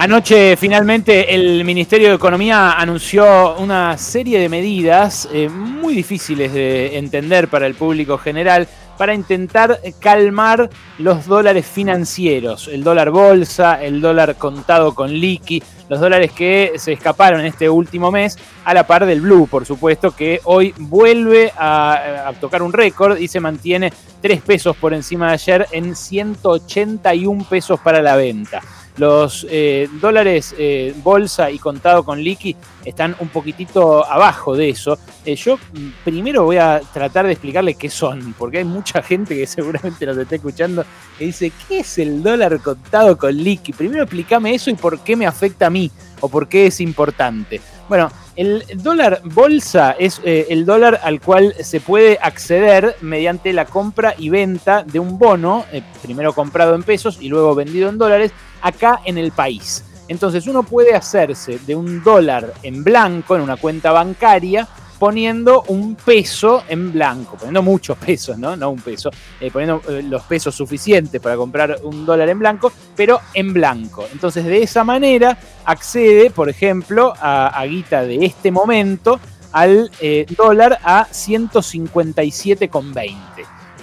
Anoche finalmente el Ministerio de Economía anunció una serie de medidas eh, muy difíciles de entender para el público general para intentar calmar los dólares financieros, el dólar bolsa, el dólar contado con liqui, los dólares que se escaparon este último mes, a la par del blue, por supuesto, que hoy vuelve a, a tocar un récord y se mantiene 3 pesos por encima de ayer en 181 pesos para la venta. Los eh, dólares eh, bolsa y contado con liqui están un poquitito abajo de eso. Eh, yo mm, primero voy a tratar de explicarle qué son, porque hay mucha gente que seguramente nos está escuchando que dice, ¿qué es el dólar contado con liqui? Primero explícame eso y por qué me afecta a mí o por qué es importante. Bueno, el dólar bolsa es el dólar al cual se puede acceder mediante la compra y venta de un bono, primero comprado en pesos y luego vendido en dólares, acá en el país. Entonces uno puede hacerse de un dólar en blanco en una cuenta bancaria poniendo un peso en blanco, poniendo muchos pesos, ¿no? No un peso, eh, poniendo eh, los pesos suficientes para comprar un dólar en blanco, pero en blanco. Entonces de esa manera accede, por ejemplo, a, guita de este momento al eh, dólar a 157,20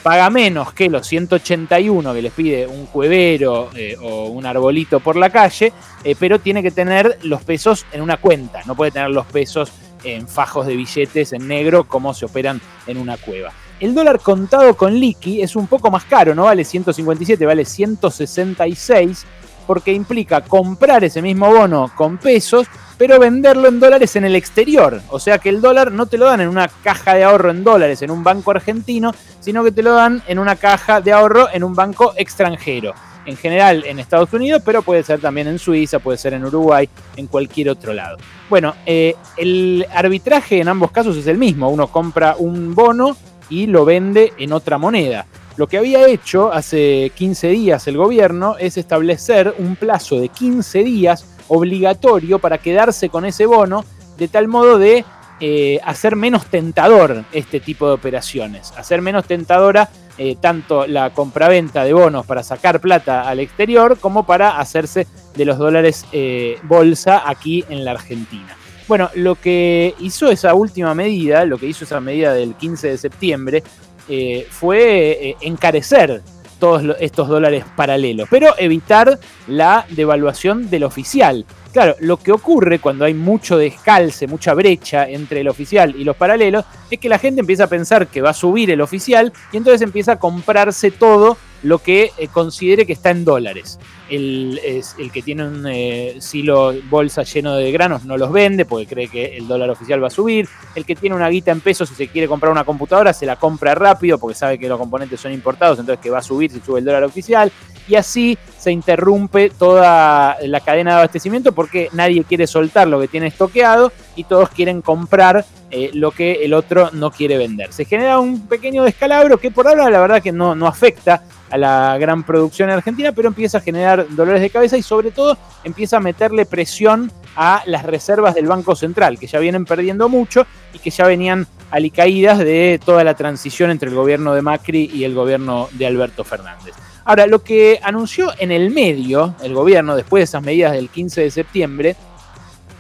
paga menos que los 181 que les pide un cuevero o un arbolito por la calle, pero tiene que tener los pesos en una cuenta, no puede tener los pesos en fajos de billetes en negro como se operan en una cueva. El dólar contado con liqui es un poco más caro, no vale 157, vale 166 porque implica comprar ese mismo bono con pesos, pero venderlo en dólares en el exterior. O sea que el dólar no te lo dan en una caja de ahorro en dólares en un banco argentino, sino que te lo dan en una caja de ahorro en un banco extranjero. En general en Estados Unidos, pero puede ser también en Suiza, puede ser en Uruguay, en cualquier otro lado. Bueno, eh, el arbitraje en ambos casos es el mismo. Uno compra un bono y lo vende en otra moneda. Lo que había hecho hace 15 días el gobierno es establecer un plazo de 15 días obligatorio para quedarse con ese bono, de tal modo de eh, hacer menos tentador este tipo de operaciones, hacer menos tentadora eh, tanto la compraventa de bonos para sacar plata al exterior como para hacerse de los dólares eh, bolsa aquí en la Argentina. Bueno, lo que hizo esa última medida, lo que hizo esa medida del 15 de septiembre, eh, fue eh, encarecer todos estos dólares paralelos, pero evitar la devaluación del oficial. Claro, lo que ocurre cuando hay mucho descalce, mucha brecha entre el oficial y los paralelos, es que la gente empieza a pensar que va a subir el oficial y entonces empieza a comprarse todo lo que eh, considere que está en dólares. El, el que tiene un eh, silo bolsa lleno de granos no los vende porque cree que el dólar oficial va a subir. El que tiene una guita en pesos y se quiere comprar una computadora se la compra rápido porque sabe que los componentes son importados, entonces que va a subir si sube el dólar oficial. Y así se interrumpe toda la cadena de abastecimiento porque nadie quiere soltar lo que tiene estoqueado y todos quieren comprar eh, lo que el otro no quiere vender. Se genera un pequeño descalabro que por ahora la verdad que no, no afecta a la gran producción argentina, pero empieza a generar dolores de cabeza y sobre todo empieza a meterle presión a las reservas del Banco Central, que ya vienen perdiendo mucho y que ya venían alicaídas de toda la transición entre el gobierno de Macri y el gobierno de Alberto Fernández. Ahora, lo que anunció en el medio el gobierno después de esas medidas del 15 de septiembre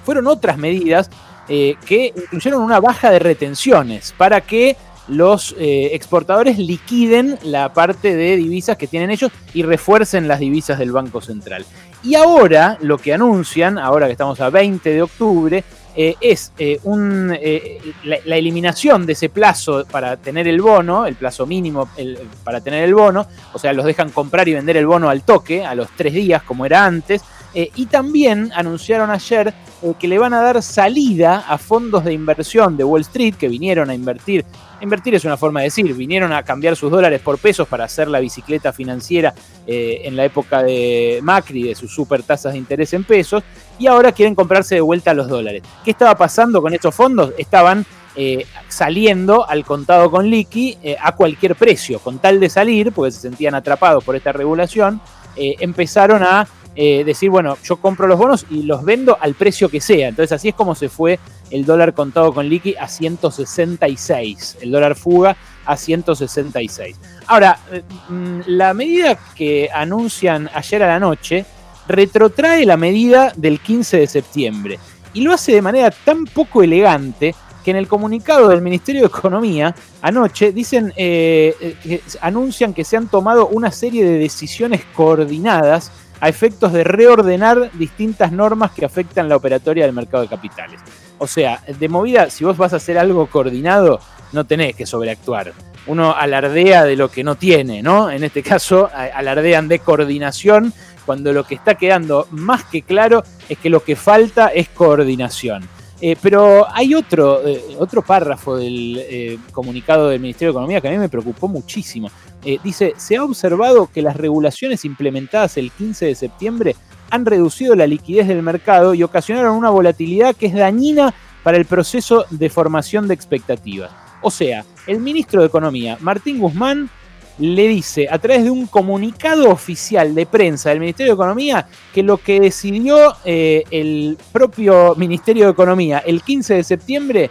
fueron otras medidas eh, que incluyeron una baja de retenciones para que los eh, exportadores liquiden la parte de divisas que tienen ellos y refuercen las divisas del Banco Central. Y ahora lo que anuncian, ahora que estamos a 20 de octubre, eh, es eh, la, eliminación de ese plazo para tener el bono, el plazo mínimo para tener el bono, o sea, los dejan comprar y vender el bono al toque, a los tres días como era antes, y también anunciaron ayer que le van a dar salida a fondos de inversión de Wall Street que vinieron a invertir Invertir es una forma de decir, vinieron a cambiar sus dólares por pesos para hacer la bicicleta financiera eh, en la época de Macri, de sus super tasas de interés en pesos, y ahora quieren comprarse de vuelta los dólares. ¿Qué estaba pasando con estos fondos? Estaban eh, saliendo al contado con liqui eh, a cualquier precio, con tal de salir, porque se sentían atrapados por esta regulación, empezaron a eh, decir, bueno, yo compro los bonos y los vendo al precio que sea. Entonces así es como se fue el dólar contado con liqui a 166, el dólar fuga a 166. Ahora, eh, mm, la medida que anuncian ayer a la noche retrotrae la medida del 15 de septiembre y lo hace de manera tan poco elegante que en el comunicado del Ministerio de Economía anoche dicen, eh, anuncian que se han tomado una serie de decisiones coordinadas a efectos de reordenar distintas normas que afectan la operatoria del mercado de capitales. O sea, de movida, si vos vas a hacer algo coordinado, no tenés que sobreactuar. Uno alardea de lo que no tiene, ¿no? En este caso, alardean de coordinación, cuando lo que está quedando más que claro es que lo que falta es coordinación. Eh, pero hay otro, eh, otro párrafo del eh, comunicado del Ministerio de Economía que a mí me preocupó muchísimo. Dice, se ha observado que las regulaciones implementadas el 15 de septiembre han reducido la liquidez del mercado y ocasionaron una volatilidad que es dañina para el proceso de formación de expectativas. O sea, el ministro de Economía, Martín Guzmán, le dice a través de un comunicado oficial de prensa del Ministerio de Economía que lo que decidió eh, el propio Ministerio de Economía el 15 de septiembre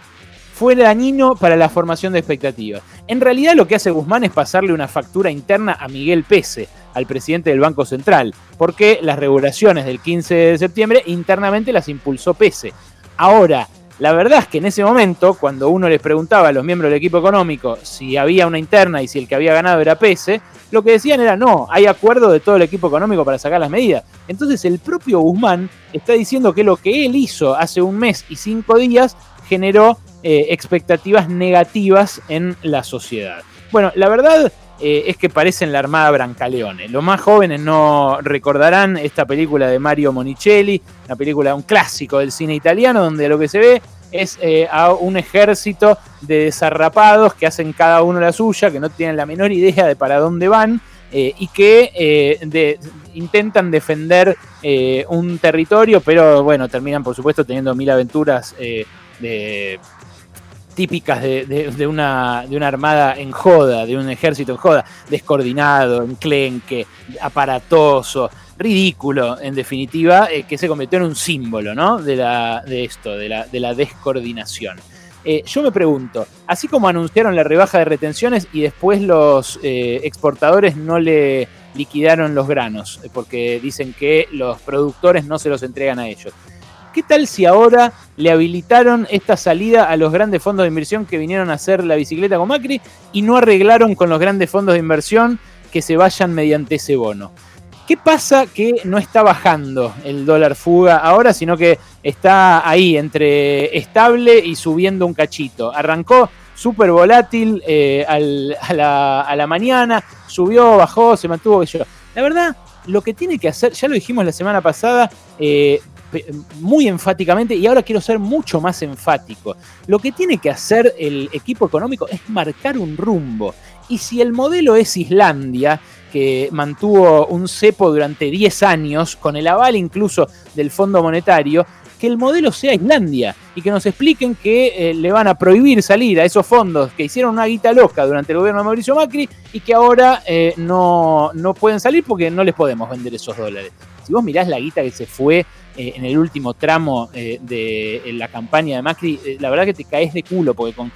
fue dañino para la formación de expectativas. En realidad lo que hace Guzmán es pasarle una factura interna a Miguel Pese, al presidente del Banco Central, porque las regulaciones del 15 de septiembre internamente las impulsó Pese. Ahora, la verdad es que en ese momento, cuando uno les preguntaba a los miembros del equipo económico si había una interna y si el que había ganado era Pese, lo que decían era no, hay acuerdo de todo el equipo económico para sacar las medidas. Entonces el propio Guzmán está diciendo que lo que él hizo hace un mes y cinco días generó eh, expectativas negativas en la sociedad. Bueno, la verdad eh, es que parecen la Armada Brancaleone. Los más jóvenes no recordarán esta película de Mario Monicelli, una película, un clásico del cine italiano, donde lo que se ve es eh, a un ejército de desarrapados que hacen cada uno la suya, que no tienen la menor idea de para dónde van. Y que intentan defender un territorio, pero bueno, terminan por supuesto teniendo mil aventuras de típicas de, una, de una armada en joda, de un ejército en joda, descoordinado, enclenque, aparatoso, ridículo, en definitiva, eh, que se convirtió en un símbolo ¿no? de, esto, de la, de la descoordinación. Eh, yo me pregunto, así como anunciaron la rebaja de retenciones y después los eh, exportadores no le liquidaron los granos, porque dicen que los productores no se los entregan a ellos. ¿Qué tal si ahora le habilitaron esta salida a los grandes fondos de inversión que vinieron a hacer la bicicleta con Macri y no arreglaron con los grandes fondos de inversión que se vayan mediante ese bono? ¿Qué pasa que no está bajando el dólar fuga ahora, sino que está ahí entre estable y subiendo un cachito? Arrancó súper volátil eh, a, la, mañana, subió, bajó, se mantuvo. La verdad, lo que tiene que hacer, ya lo dijimos la semana pasada, eh, muy enfáticamente y ahora quiero ser mucho más enfático. Lo que tiene que hacer el equipo económico es marcar un rumbo. Y si el modelo es Islandia, que mantuvo un cepo durante 10 años, con el aval incluso del Fondo Monetario, que el modelo sea Islandia y que nos expliquen que eh, le van a prohibir salir a esos fondos que hicieron una guita loca durante el gobierno de Mauricio Macri y que ahora eh, no, no pueden salir porque no les podemos vender esos dólares. Si vos mirás la guita que se fue eh, en el último tramo eh, de la campaña de Macri, eh, la verdad que te caes de culo, porque con,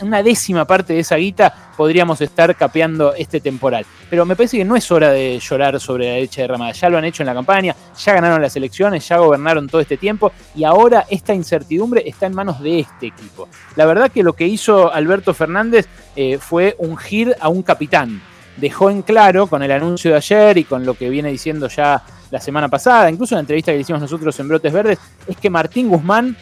una décima parte de esa guita podríamos estar capeando este temporal. Pero me parece que no es hora de llorar sobre la leche derramada. Ya lo han hecho en la campaña, ya ganaron las elecciones, ya gobernaron todo este tiempo y ahora esta incertidumbre está en manos de este equipo. La verdad que lo que hizo Alberto Fernández fue ungir a un capitán. Dejó en claro con el anuncio de ayer y con lo que viene diciendo ya la semana pasada, incluso en la entrevista que hicimos nosotros en Brotes Verdes, es que Martín Guzmán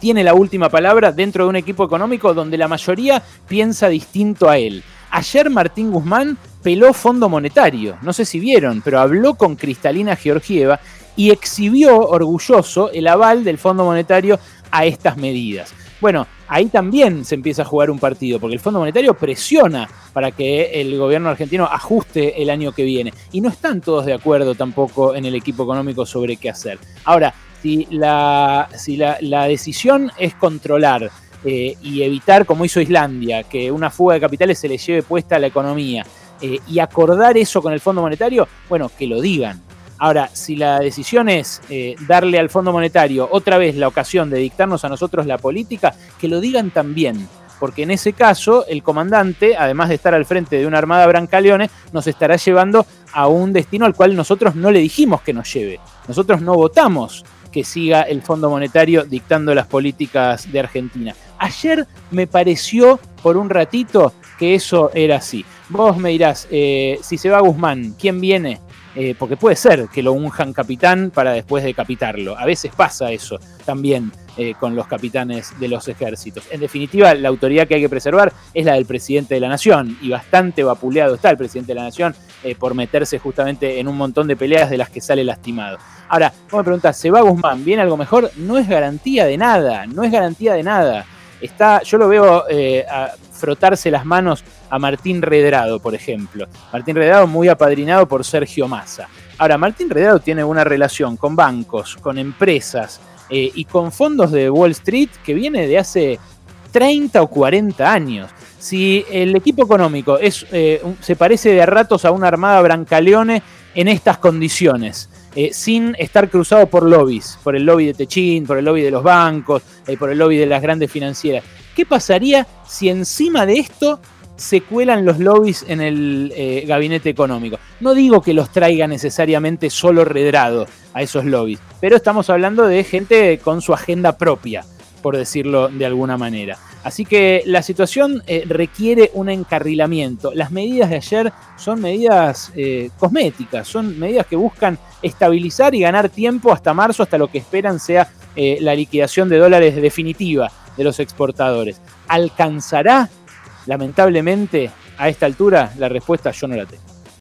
tiene la última palabra dentro de un equipo económico donde la mayoría piensa distinto a él. Ayer Martín Guzmán peló Fondo Monetario, no sé si vieron, pero habló con Cristalina Georgieva y exhibió orgulloso el aval del Fondo Monetario a estas medidas. Bueno, ahí también se empieza a jugar un partido, porque el Fondo Monetario presiona para que el gobierno argentino ajuste el año que viene. Y no están todos de acuerdo tampoco en el equipo económico sobre qué hacer. Ahora, si la, si la, decisión es controlar eh, y evitar, como hizo Islandia, que una fuga de capitales se le lleve puesta a la economía, eh, y acordar eso con el Fondo Monetario, bueno, que lo digan, Ahora, si la decisión es eh, darle al Fondo Monetario otra vez la ocasión de dictarnos a nosotros la política, que lo digan también. porque en ese caso el comandante, además de estar al frente de una armada brancaleone, nos estará llevando a un destino al cual nosotros no le dijimos que nos lleve. Nosotros no votamos que siga el Fondo Monetario dictando las políticas de Argentina. Ayer me pareció por un ratito que eso era así. Vos me dirás, eh, si se va Guzmán, ¿quién viene? Eh, porque puede ser que lo unjan capitán para después decapitarlo. A veces pasa eso también eh, con los capitanes de los ejércitos. En definitiva, la autoridad que hay que preservar es la del presidente de la nación y bastante vapuleado está el presidente de la nación por meterse justamente en un montón de peleas de las que sale lastimado. Ahora, vos me preguntás, ¿se va Guzmán? ¿Viene algo mejor? No es garantía de nada, no es garantía de nada. Está, yo lo veo a frotarse las manos a Martín Redrado, por ejemplo. Martín Redrado muy apadrinado por Sergio Massa. Ahora, Martín Redrado tiene una relación con bancos, con empresas eh, y con fondos de Wall Street que viene de hace 30 o 40 años. Si el equipo económico es, eh, se parece de a ratos a una armada brancaleone en estas condiciones, eh, sin estar cruzado por lobbies, por el lobby de Techín, por el lobby de los bancos, por el lobby de las grandes financieras. ¿Qué pasaría si encima de esto se cuelan los lobbies en el eh, gabinete económico. No digo que los traiga necesariamente solo redrado a esos lobbies, pero estamos hablando de gente con su agenda propia, por decirlo de alguna manera. Así que la situación eh, requiere un encarrilamiento. Las medidas de ayer son medidas eh, cosméticas, son medidas que buscan estabilizar y ganar tiempo hasta marzo, hasta lo que esperan sea la liquidación de dólares definitiva de los exportadores. ¿Alcanzará Lamentablemente, a esta altura, la respuesta yo no la tengo.